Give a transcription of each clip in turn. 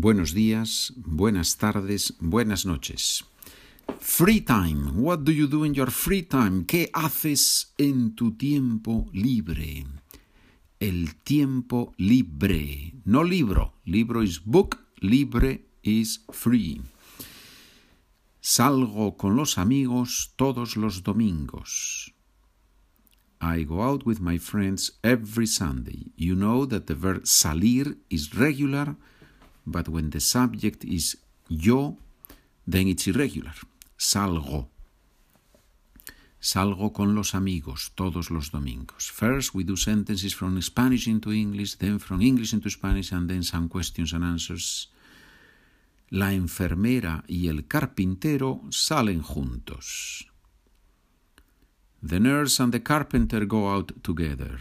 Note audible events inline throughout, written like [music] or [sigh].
buenos días, buenas tardes, buenas noches. Free time. What do you do in your free time? ¿Qué haces en tu tiempo libre? El tiempo libre, no libro. Libro is book, libre is free. Salgo con los amigos todos los domingos. I go out with my friends every Sunday. You know that the verb salir is regular but when the subject is yo, then it's irregular. Salgo. Salgo con los amigos todos los domingos. First, we do sentences from Spanish into English, then from English into Spanish, and then some questions and answers. La enfermera y el carpintero salen juntos. The nurse and the carpenter go out together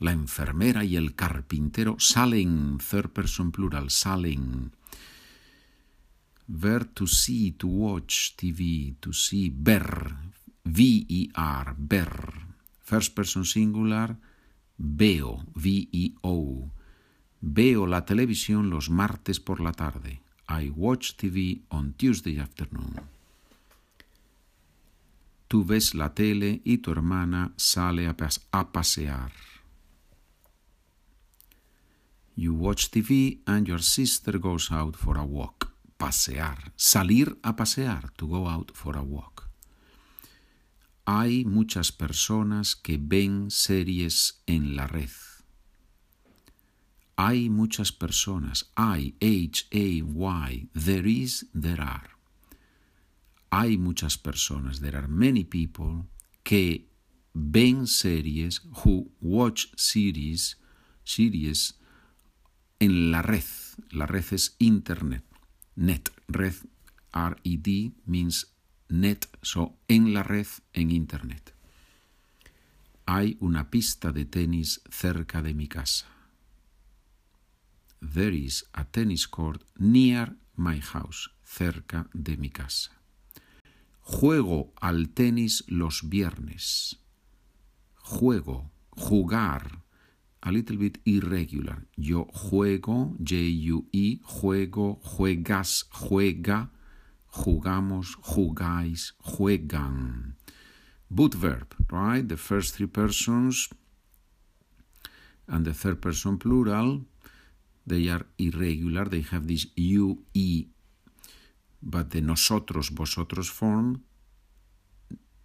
la enfermera y el carpintero salen, third person plural, salen. Ver to see, to watch TV, to see, ver, V-E-R, ver. First person singular, veo, V-E-O. Veo la televisión los martes por la tarde. I watch TV on Tuesday afternoon. Tú ves la tele y tu hermana sale a, pasear. You watch TV and your sister goes out for a walk. Pasear. Salir a pasear. To go out for a walk. Hay muchas personas que ven series en la red. Hay muchas personas. I, H-A-Y. There is, there are. Hay muchas personas. There are many people que ven series, who watch series, series en la red. La red es Internet. Net. Red, R-E-D, means net. So, en la red, en Internet. Hay una pista de tenis cerca de mi casa. There is a tennis court near my house. Cerca de mi casa. Juego al tenis los viernes. Juego, jugar, a little bit irregular. Yo juego, J-U-E, juego, juegas, juega, jugamos, jugáis, juegan. Boot verb, right? The first three persons and the third person plural, they are irregular, they have this U-E, but the nosotros, vosotros form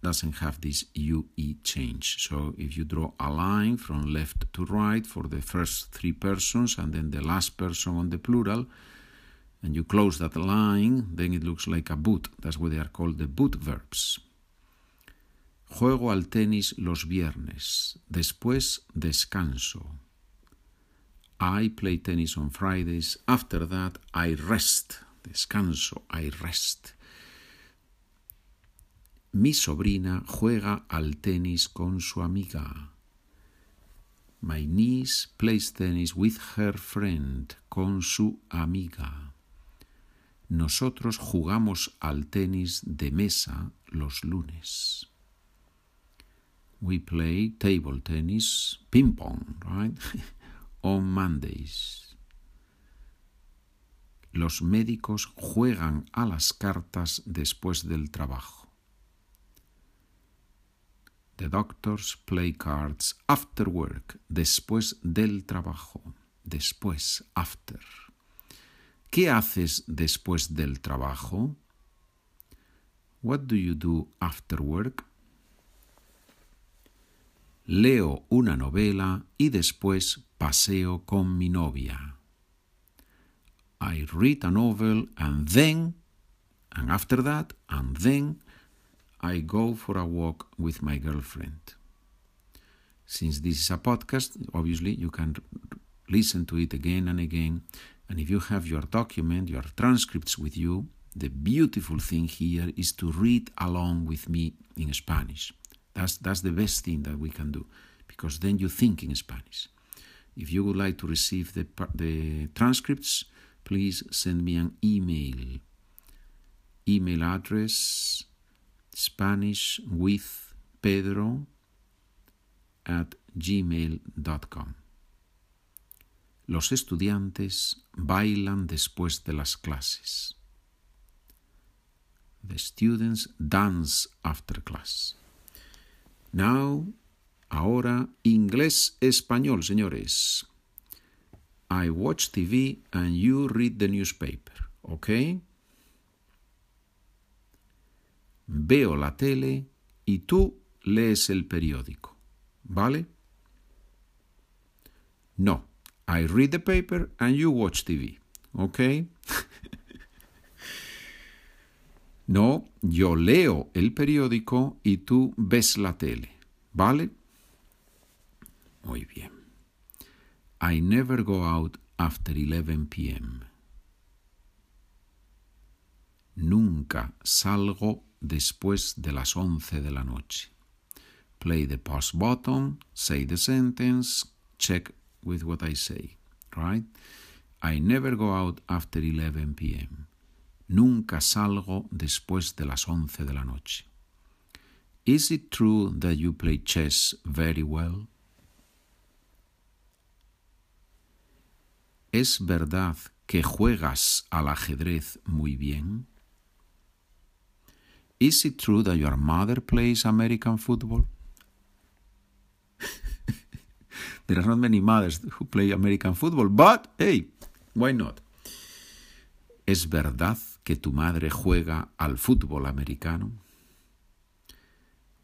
doesn't have this UE change. So if you draw a line from left to right for the first three persons and then the last person on the plural, and you close that line, then it looks like a boot. That's why they are called the boot verbs. Juego al tenis los viernes. Después descanso. I play tennis on Fridays. After that, I rest. Descanso, I rest. Mi sobrina juega al tenis con su amiga. My niece plays tennis with her friend, con su amiga. Nosotros jugamos al tenis de mesa los lunes. We play table tennis, ping pong, right? [laughs] On Mondays. Los médicos juegan a las cartas después del trabajo. The doctors play cards after work, después del trabajo, después, after. ¿Qué haces después del trabajo? What do you do after work? Leo una novela y después paseo con mi novia. I read a novel and then, and after that, and then I go for a walk with my girlfriend. Since this is a podcast, obviously you can listen to it again and again. And if you have your document, your transcripts with you, the beautiful thing here is to read along with me in Spanish. That's, that's the best thing that we can do because then you think in Spanish. If you would like to receive the, the transcripts, please send me an email. Email address Spanish with Pedro at gmail.com. Los estudiantes bailan después de las clases. The students dance after class. Now, ahora, inglés-español, señores. I watch TV and you read the newspaper, ¿ok? Veo la tele y tú lees el periódico, ¿vale? No, I read the paper and you watch TV, ¿ok? [laughs] no, yo leo el periódico y tú ves la tele, ¿vale? Muy bien. I never go out after 11 p.m. Nunca salgo después de las 11 de la noche. Play the pause button, say the sentence, check with what I say, right? I never go out after 11 p.m. Nunca salgo después de las 11 de la noche. Is it true that you play chess very well? ¿Es verdad que juegas al ajedrez muy bien? Is it true that your mother plays American football? [laughs] there are not many mothers who play American football, but hey, why not? ¿Es verdad que tu madre juega al fútbol americano?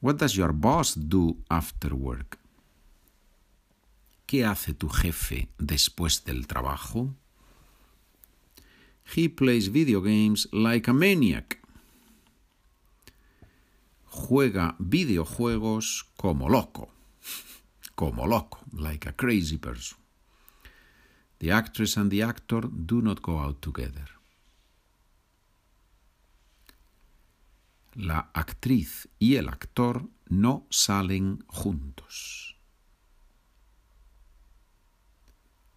What does your boss do after work? ¿Qué hace tu jefe después del trabajo? He plays video games like a maniac. Juega videojuegos como loco. Como loco, like a crazy person. The actress and the actor do not go out together. La actriz y el actor no salen juntos.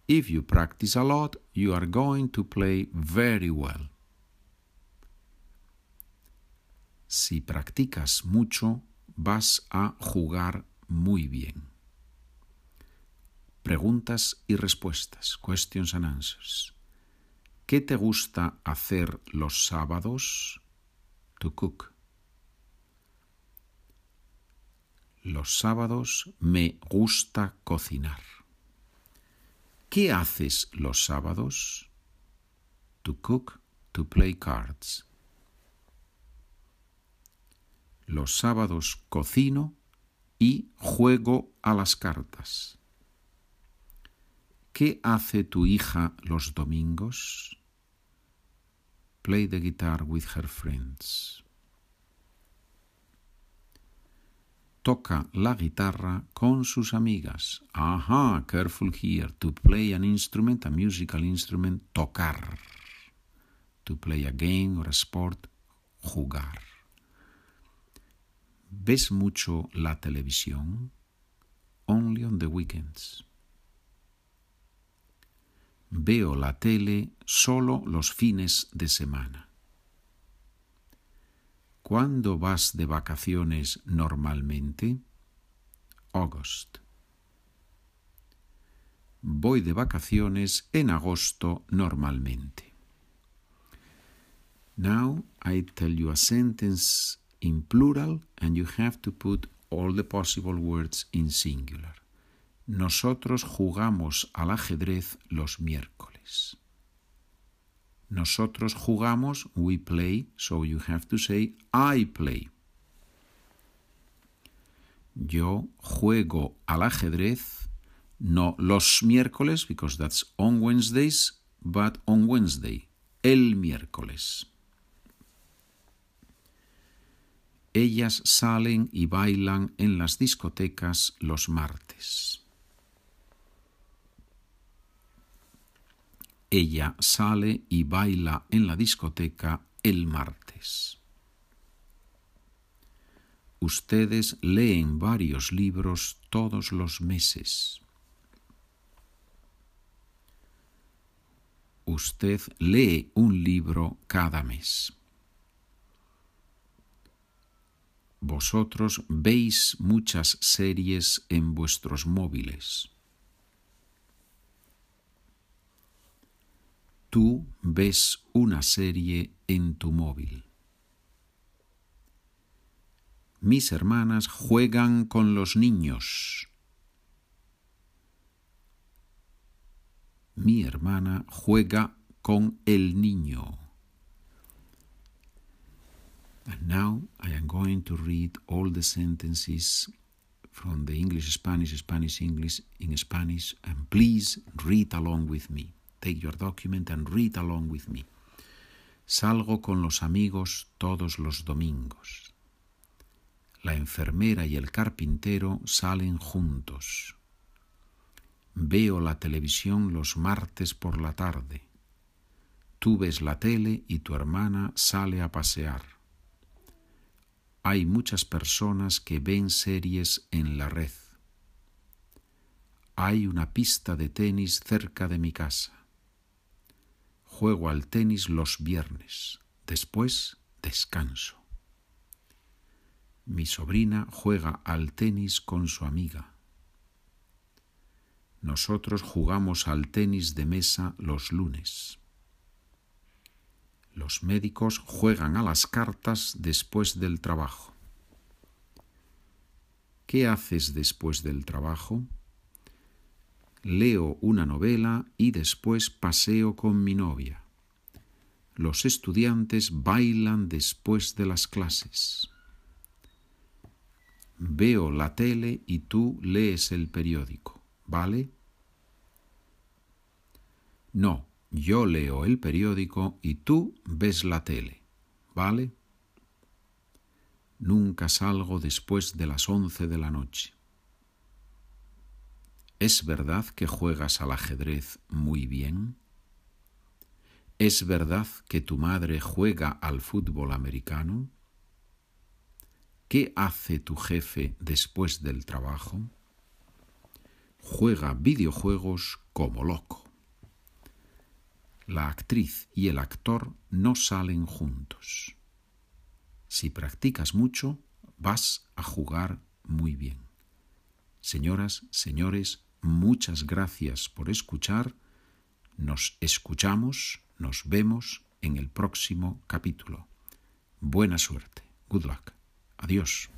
If you practice a lot, you are going to play very well. Si practicas mucho, vas a jugar muy bien. Preguntas y respuestas, questions and answers. ¿Qué te gusta hacer los sábados? To cook. Los sábados me gusta cocinar. ¿Qué haces los sábados? To cook, to play cards. Los sábados cocino y juego a las cartas. ¿Qué hace tu hija los domingos? Play the guitar with her friends. toca la guitarra con sus amigas. Aha, careful here. To play an instrument, a musical instrument, tocar. To play a game or a sport, jugar. ¿Ves mucho la televisión? Only on the weekends. Veo la tele solo los fines de semana. ¿Cuándo vas de vacaciones normalmente? August. Voy de vacaciones en agosto normalmente. Now I tell you a sentence in plural and you have to put all the possible words in singular. Nosotros jugamos al ajedrez los miércoles. Nosotros jugamos, we play, so you have to say I play. Yo juego al ajedrez, no los miércoles, because that's on Wednesdays, but on Wednesday, el miércoles. Ellas salen y bailan en las discotecas los martes. ella sale y baila en la discoteca el martes. Ustedes leen varios libros todos los meses. Usted lee un libro cada mes. Vosotros veis muchas series en vuestros móviles. Tú ves una serie en tu móvil. Mis hermanas juegan con los niños. Mi hermana juega con el niño. And now I am going to read all the sentences from the English Spanish, Spanish English in Spanish, and please read along with me. Take your document and read along with me. Salgo con los amigos todos los domingos. La enfermera y el carpintero salen juntos. Veo la televisión los martes por la tarde. Tú ves la tele y tu hermana sale a pasear. Hay muchas personas que ven series en la red. Hay una pista de tenis cerca de mi casa. Juego al tenis los viernes. Después descanso. Mi sobrina juega al tenis con su amiga. Nosotros jugamos al tenis de mesa los lunes. Los médicos juegan a las cartas después del trabajo. ¿Qué haces después del trabajo? Leo una novela y después paseo con mi novia. Los estudiantes bailan después de las clases. Veo la tele y tú lees el periódico, ¿vale? No, yo leo el periódico y tú ves la tele, ¿vale? Nunca salgo después de las once de la noche. ¿Es verdad que juegas al ajedrez muy bien? ¿Es verdad que tu madre juega al fútbol americano? ¿Qué hace tu jefe después del trabajo? Juega videojuegos como loco. La actriz y el actor no salen juntos. Si practicas mucho, vas a jugar muy bien. Señoras, señores, muchas gracias por escuchar. Nos escuchamos, nos vemos en el próximo capítulo. Buena suerte. Good luck. Adiós.